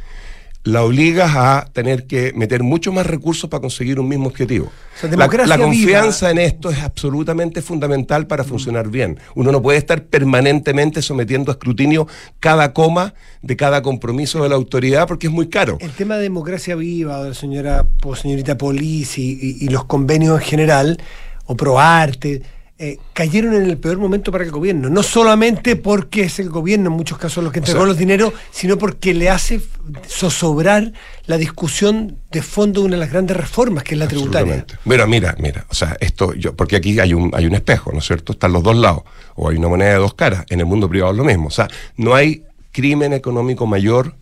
la obligas a tener que meter mucho más recursos para conseguir un mismo objetivo. sea, La, la confianza viva. en esto es absolutamente fundamental para funcionar bien. Uno no puede estar permanentemente sometiendo a escrutinio cada coma de cada compromiso de la autoridad porque es muy caro. El tema de democracia viva, de la señora, o señorita Polis y, y- y los convenios en general, o ProArte, eh, cayeron en el peor momento para el gobierno. No solamente porque es el gobierno, en muchos casos, los que entregó sea- los dineros, sino porque le hace zozobrar la discusión de fondo de una de las grandes reformas, que es la tributaria. Mira, mira, mira, o sea, esto, yo, porque aquí hay un, hay un espejo, ¿no es cierto? Están los dos lados, o hay una moneda de dos caras. En el mundo privado es lo mismo. O sea, no hay crimen económico mayor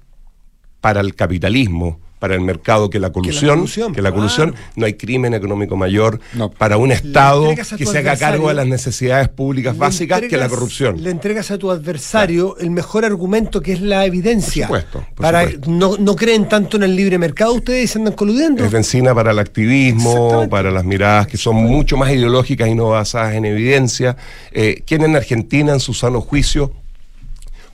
para el capitalismo, para el mercado que la colusión, colusión, que la claro. colusión, no hay crimen económico mayor No. para un Estado que se haga cargo de las necesidades públicas básicas que la corrupción. Le entregas a tu adversario el mejor argumento que es la evidencia. Por supuesto, por para supuesto. No, no creen tanto en el libre mercado ustedes y se andan coludiendo. Es benzina para el activismo, para las miradas que son mucho más ideológicas y no basadas en evidencia. Eh, ¿Quién en Argentina, en su sano juicio,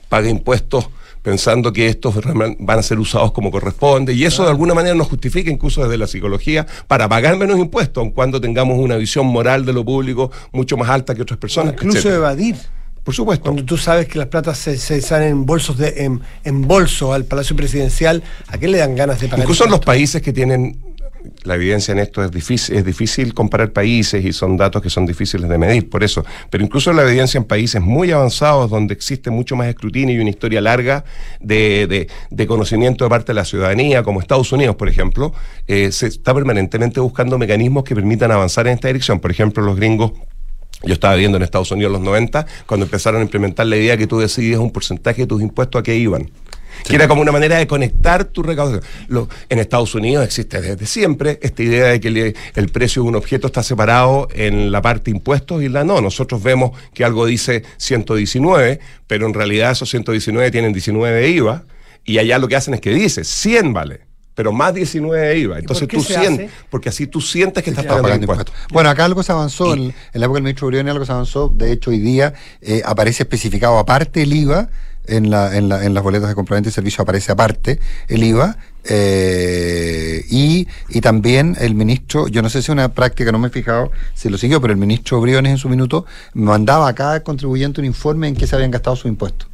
paga impuestos pensando que estos van a ser usados como corresponde? Y eso de alguna manera nos justifica, incluso desde la psicología, para pagar menos impuestos, aun cuando tengamos una visión moral de lo público mucho más alta que otras personas. incluso etcétera. evadir. Por supuesto. Cuando tú sabes que las platas se, se salen en bolsos de, en, en bolso al Palacio Presidencial, ¿a qué le dan ganas de pagar? Incluso en los países que tienen la evidencia en esto es difícil, es difícil comparar países y son datos que son difíciles de medir, por eso. Pero incluso la evidencia en países muy avanzados, donde existe mucho más escrutinio y una historia larga de, de- de conocimiento de parte de la ciudadanía, como Estados Unidos, por ejemplo, eh, se está permanentemente buscando mecanismos que permitan avanzar en esta dirección. Por ejemplo, los gringos yo estaba viendo en Estados Unidos en los 90, cuando empezaron a implementar la idea que tú decidías un porcentaje de tus impuestos a qué iban. Que era como una manera de conectar tu recaudación. Lo- en Estados Unidos existe desde siempre esta idea de que le- el precio de un objeto está separado en la parte impuestos y la no. Nosotros vemos que algo dice 119, pero en realidad esos 119 tienen 19 de IVA y allá lo que hacen es que dice 100 vale. Pero más 19 de IVA. Entonces tú sientes, porque así tú sientes que estás pagando, pagando impuestos. Bueno, acá algo se avanzó, en, en la época del ministro Briones algo se avanzó, de hecho hoy día eh, aparece especificado aparte el IVA, en, la, en, la, en las boletas de compraventa y servicio aparece aparte el IVA, eh, y, y también el ministro, yo no sé si es una práctica, no me he fijado si lo siguió, pero el ministro Briones en su minuto mandaba a cada contribuyente un informe en qué se habían gastado sus impuestos.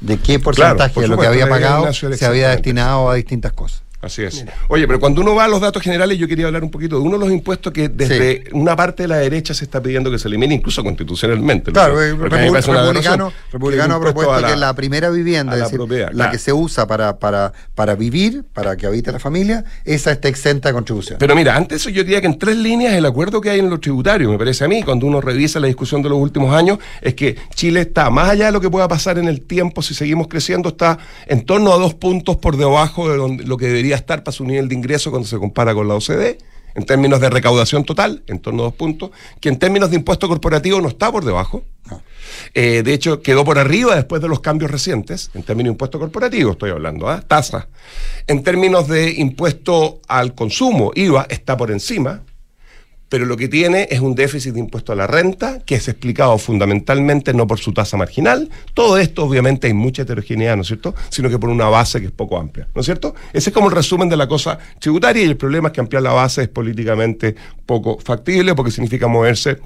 de qué porcentaje por de lo que había pagado se había destinado a distintas cosas. Así es. Oye, pero cuando uno va a los datos generales, yo quería hablar un poquito de uno de los impuestos que desde una parte de la derecha se está pidiendo que se elimine, incluso constitucionalmente. Claro, el porque republicano, republicano ha propuesto a la- que la primera vivienda, es la decir, propiedad, la claro. que se usa para, para, para vivir, para que habite la familia, esa está exenta de contribución. Pero mira, antes yo diría que en tres líneas el acuerdo que hay en lo tributario, me parece a mí, cuando uno revisa la discusión de los últimos años, es que Chile está, más allá de lo que pueda pasar en el tiempo, si seguimos creciendo, está en torno a dos puntos por debajo de donde- lo que debería estar para su nivel de ingreso cuando se compara con la OCDE. En términos de recaudación total, en torno a dos puntos, que en términos de impuesto corporativo no está por debajo. Eh, de hecho, quedó por arriba después de los cambios recientes, en términos de impuesto corporativo, estoy hablando, ¿ah? tasa. En términos de impuesto al consumo, IVA, está por encima, pero lo que tiene es un déficit de impuesto a la renta, que es explicado fundamentalmente no por su tasa marginal. Todo esto, obviamente, hay mucha heterogeneidad, ¿no es cierto? Sino que por una base que es poco amplia, ¿no es cierto? Ese es como el resumen de la cosa tributaria y el problema es que ampliar la base es políticamente poco factible porque significa moverse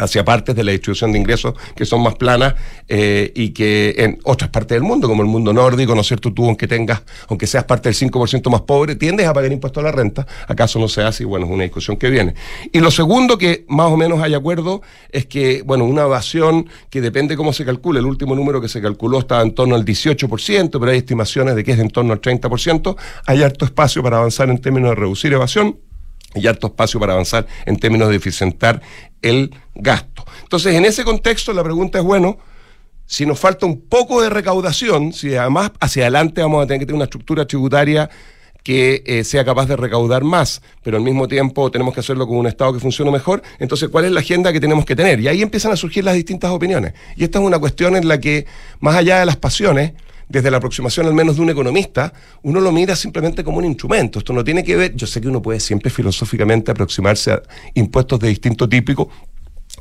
hacia partes de la distribución de ingresos que son más planas eh, y que en otras partes del mundo, como el mundo nórdico, ¿no es cierto? Tú, aunque tengas, aunque seas parte del 5% más pobre, tiendes a pagar impuesto a la renta. ¿Acaso no se hace? Y bueno, es una discusión que viene. Y lo segundo que más o menos hay acuerdo es que, bueno, una evasión que depende cómo se calcule. El último número que se calculó estaba en torno al 18%, pero hay estimaciones de que es en torno al 30%. Hay harto espacio para avanzar en términos de reducir evasión y harto espacio para avanzar en términos de eficientar el gasto. Entonces, en ese contexto, la pregunta es, bueno, si nos falta un poco de recaudación, si además hacia adelante vamos a tener que tener una estructura tributaria que eh, sea capaz de recaudar más, pero al mismo tiempo tenemos que hacerlo con un Estado que funcione mejor, entonces, ¿cuál es la agenda que tenemos que tener? Y ahí empiezan a surgir las distintas opiniones. Y esta es una cuestión en la que, más allá de las pasiones, desde la aproximación al menos de un economista, uno lo mira simplemente como un instrumento. Esto no tiene que ver, yo sé que uno puede siempre filosóficamente aproximarse a impuestos de distinto típico,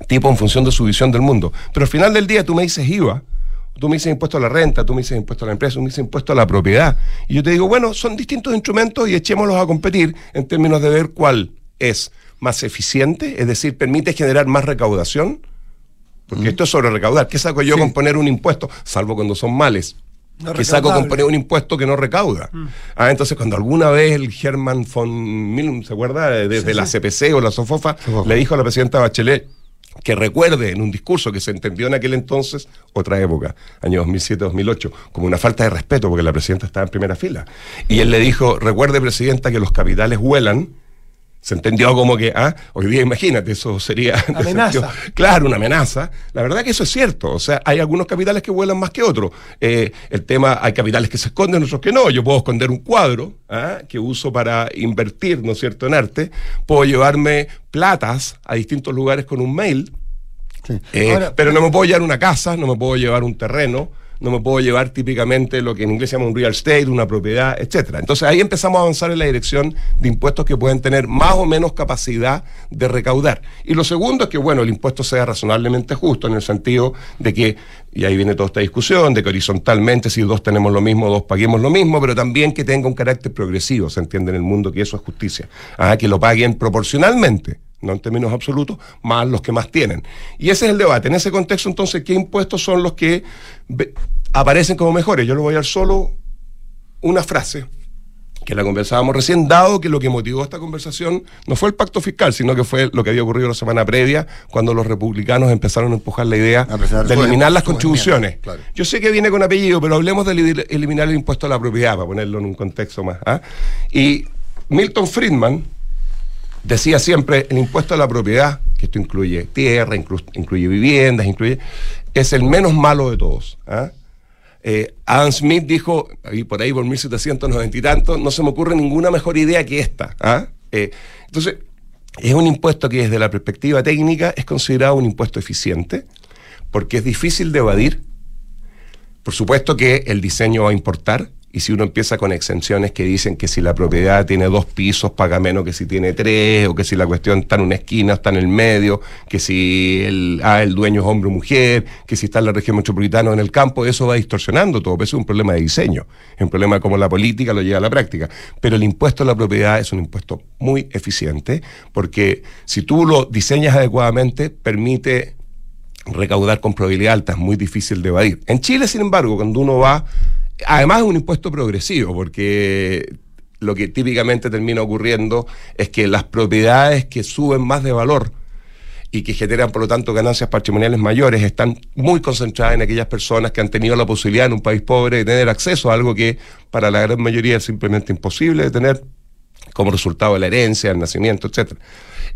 tipo en función de su visión del mundo, pero al final del día tú me dices IVA, tú me dices impuesto a la renta, tú me dices impuesto a la empresa, tú me dices impuesto a la propiedad, y yo te digo, bueno, son distintos instrumentos y echémoslos a competir en términos de ver cuál es más eficiente, es decir, permite generar más recaudación, porque esto es sobre recaudar. ¿Qué saco yo con poner un impuesto? Salvo cuando son males. No que saco con recaudable. poner un impuesto que no recauda. Ah, entonces cuando alguna vez el Herman von Millen, ¿se acuerda? Desde Sí, la sí. CPC o la SOFOFA, le dijo a la presidenta Bachelet que recuerde en un discurso que se entendió en aquel entonces, otra época, año 2007-2008, como una falta de respeto porque la presidenta estaba en primera fila. Y él le dijo, recuerde presidenta que los capitales vuelan, se entendió como que, ah, hoy día imagínate, eso sería... Amenaza. sentido- claro, una amenaza. La verdad que eso es cierto. O sea, hay algunos capitales que vuelan más que otros. Eh, el tema, hay capitales que se esconden, otros que no. Yo puedo esconder un cuadro ah, que uso para invertir, ¿no es cierto?, en arte. Puedo llevarme platas a distintos lugares con un mail. Eh, Ahora- pero no me puedo llevar una casa, no me puedo llevar un terreno, no me puedo llevar típicamente lo que en inglés se llama un real estate, una propiedad, etcétera. Entonces ahí empezamos a avanzar en la dirección de impuestos que pueden tener más o menos capacidad de recaudar. Y lo segundo es que, bueno, el impuesto sea razonablemente justo en el sentido de que, y ahí viene toda esta discusión, de que horizontalmente si dos tenemos lo mismo, dos paguemos lo mismo, pero también que tenga un carácter progresivo, se entiende en el mundo que eso es justicia. Ah, que lo paguen proporcionalmente no en términos absolutos, más los que más tienen. Y ese es el debate. En ese contexto, entonces, ¿qué impuestos son los que aparecen como mejores? Yo le voy a dar solo una frase que la conversábamos recién, dado que lo que motivó esta conversación no fue el pacto fiscal, sino que fue lo que había ocurrido la semana previa, cuando los republicanos empezaron a empujar la idea de eliminar las contribuciones. claro. Yo sé que viene con apellido, pero hablemos de eli- eliminar el impuesto a la propiedad, para ponerlo en un contexto más. ¿ah? Y Milton Friedman decía siempre, el impuesto a la propiedad, que esto incluye tierra, inclu- incluye viviendas, incluye, es el menos malo de todos. ¿ah? Eh, Adam Smith dijo, ahí por ahí por 1790 y tanto, no se me ocurre ninguna mejor idea que esta. ¿ah? Eh, entonces, es un impuesto que desde la perspectiva técnica es considerado un impuesto eficiente, porque es difícil de evadir. Por supuesto que el diseño va a importar, y si uno empieza con exenciones que dicen que si la propiedad tiene dos pisos paga menos que si tiene tres, o que si la cuestión está en una esquina, está en el medio, que si el, ah, el dueño es hombre o mujer, que si está en la región metropolitana o en el campo, eso va distorsionando todo. Eso es un problema de diseño, es un problema de cómo la política lo lleva a la práctica. Pero el impuesto a la propiedad es un impuesto muy eficiente, porque si tú lo diseñas adecuadamente, permite recaudar con probabilidad alta, es muy difícil de evadir. En Chile, sin embargo, cuando uno va, además es un impuesto progresivo, porque lo que típicamente termina ocurriendo es que las propiedades que suben más de valor y que generan, por lo tanto, ganancias patrimoniales mayores, están muy concentradas en aquellas personas que han tenido la posibilidad en un país pobre de tener acceso a algo que para la gran mayoría es simplemente imposible de tener como resultado de la herencia, el nacimiento, etc.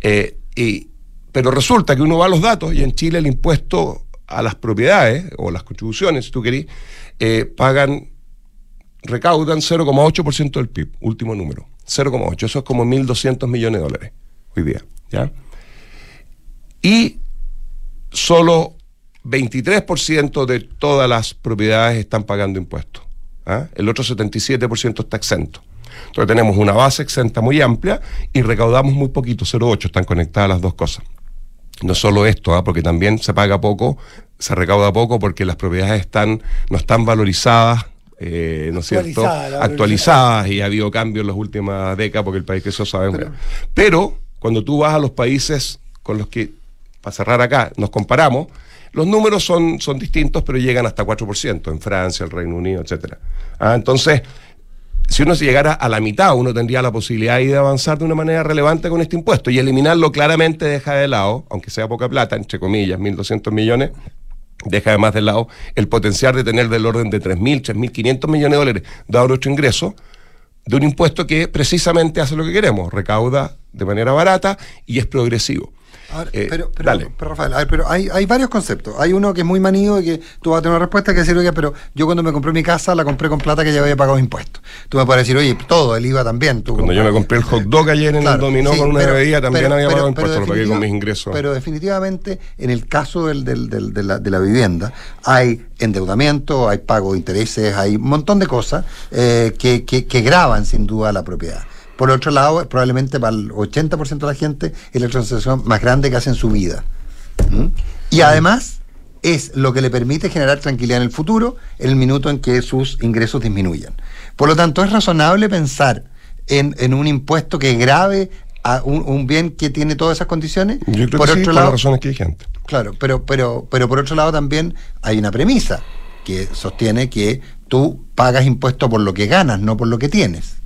Eh, y, pero resulta que uno va a los datos y en Chile el impuesto a las propiedades o las contribuciones, si tú querís, eh, pagan, recaudan 0,8% del PIB, último número. 0,8, eso es como 1.200 millones de dólares hoy día. ¿ya? Y solo 23% de todas las propiedades están pagando impuestos. ¿ah? El otro 77% está exento. Entonces tenemos una base exenta muy amplia y recaudamos muy poquito, 0,8, están conectadas las dos cosas. No solo esto, ¿ah? porque también se paga poco, se recauda poco porque las propiedades están, no están valorizadas, eh, ¿no es cierto? Actualizadas y ha habido cambios en las últimas décadas porque el país que eso sabemos. Pero, pero cuando tú vas a los países con los que para cerrar acá, nos comparamos, los números son, son distintos, pero llegan hasta 4%, en Francia, el Reino Unido, etc. Ah, entonces, si uno se llegara a la mitad, uno tendría la posibilidad de avanzar de una manera relevante con este impuesto y eliminarlo claramente deja de lado, aunque sea poca plata, entre comillas, 1.200 millones, deja además de lado el potencial de tener del orden de 3.000, 3.500 millones de dólares, dado nuestro ingreso, de un impuesto que precisamente hace lo que queremos, recauda de manera barata y es progresivo. Eh, pero, pero, Rafael, pero hay, hay, varios conceptos. Hay uno que es muy manido y que tú vas a tener una respuesta que decir, oye, pero yo cuando me compré mi casa la compré con plata que ya había pagado impuestos. Tú me puedes decir, oye, todo, el IVA también. cuando yo me compré el hot dog ayer en el dominó con una bebida también había pagado impuestos, lo pagué con mis ingresos. Pero definitivamente, en el caso del, del, del, de, la, de la vivienda, hay endeudamiento, hay pago de intereses, hay un montón de cosas eh, que, que, que graban sin duda la propiedad. Por otro lado, probablemente para el 80% de la gente es la transacción más grande que hace en su vida. ¿Mm? Y además es lo que le permite generar tranquilidad en el futuro, en el minuto en que sus ingresos disminuyan. Por lo tanto, es razonable pensar en, un impuesto que grave a un, bien que tiene todas esas condiciones. Yo creo por que otro lado, las razones que hay gente. Claro, pero, pero, pero por otro lado también hay una premisa que sostiene que tú pagas impuesto por lo que ganas, no por lo que tienes.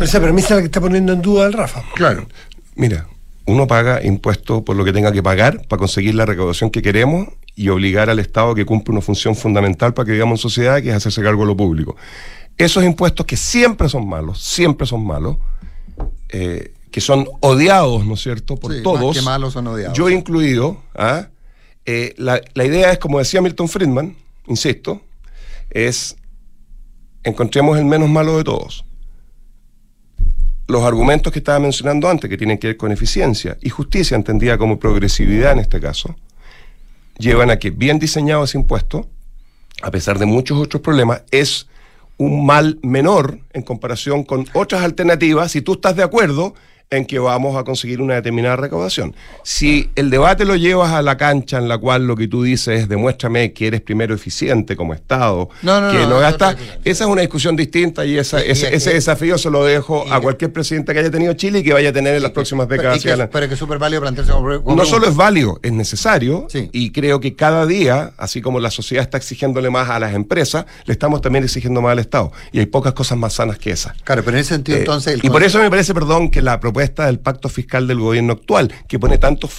Pero esa premisa es la que está poniendo en duda el Rafa. Claro. Mira, uno paga impuestos por lo que tenga que pagar para conseguir la recaudación que queremos y obligar al Estado a que cumpla una función fundamental para que vivamos en sociedad, que es hacerse cargo de lo público. Esos impuestos que siempre son malos, siempre son malos, eh, que son odiados, ¿no es cierto?, por todos. Más que malos son odiados. Yo incluido, ¿ah? eh, la, la idea es, como decía Milton Friedman, insisto, es encontremos el menos malo de todos los argumentos que estaba mencionando antes, que tienen que ver con eficiencia y justicia, entendida como progresividad en este caso, llevan a que bien diseñado ese impuesto, a pesar de muchos otros problemas, es un mal menor en comparación con otras alternativas, si tú estás de acuerdo en que vamos a conseguir una determinada recaudación. Si el debate lo llevas a la cancha en la cual lo que tú dices es demuéstrame que eres primero eficiente como Estado, que no, gasta, esa es una discusión distinta y esa, ese, desafío se lo dejo a cualquier presidente que haya tenido Chile y que vaya a tener en las próximas décadas. Pero, que es súper válido plantearse como, No solo es válido, es necesario y creo que cada día, así como la sociedad está exigiéndole más a las empresas, le estamos también exigiendo más al Estado. Y hay pocas cosas más sanas que esas. Claro, pero en ese sentido eh, entonces... y por eso me parece, perdón, que la del pacto fiscal del gobierno actual, que pone tanto foco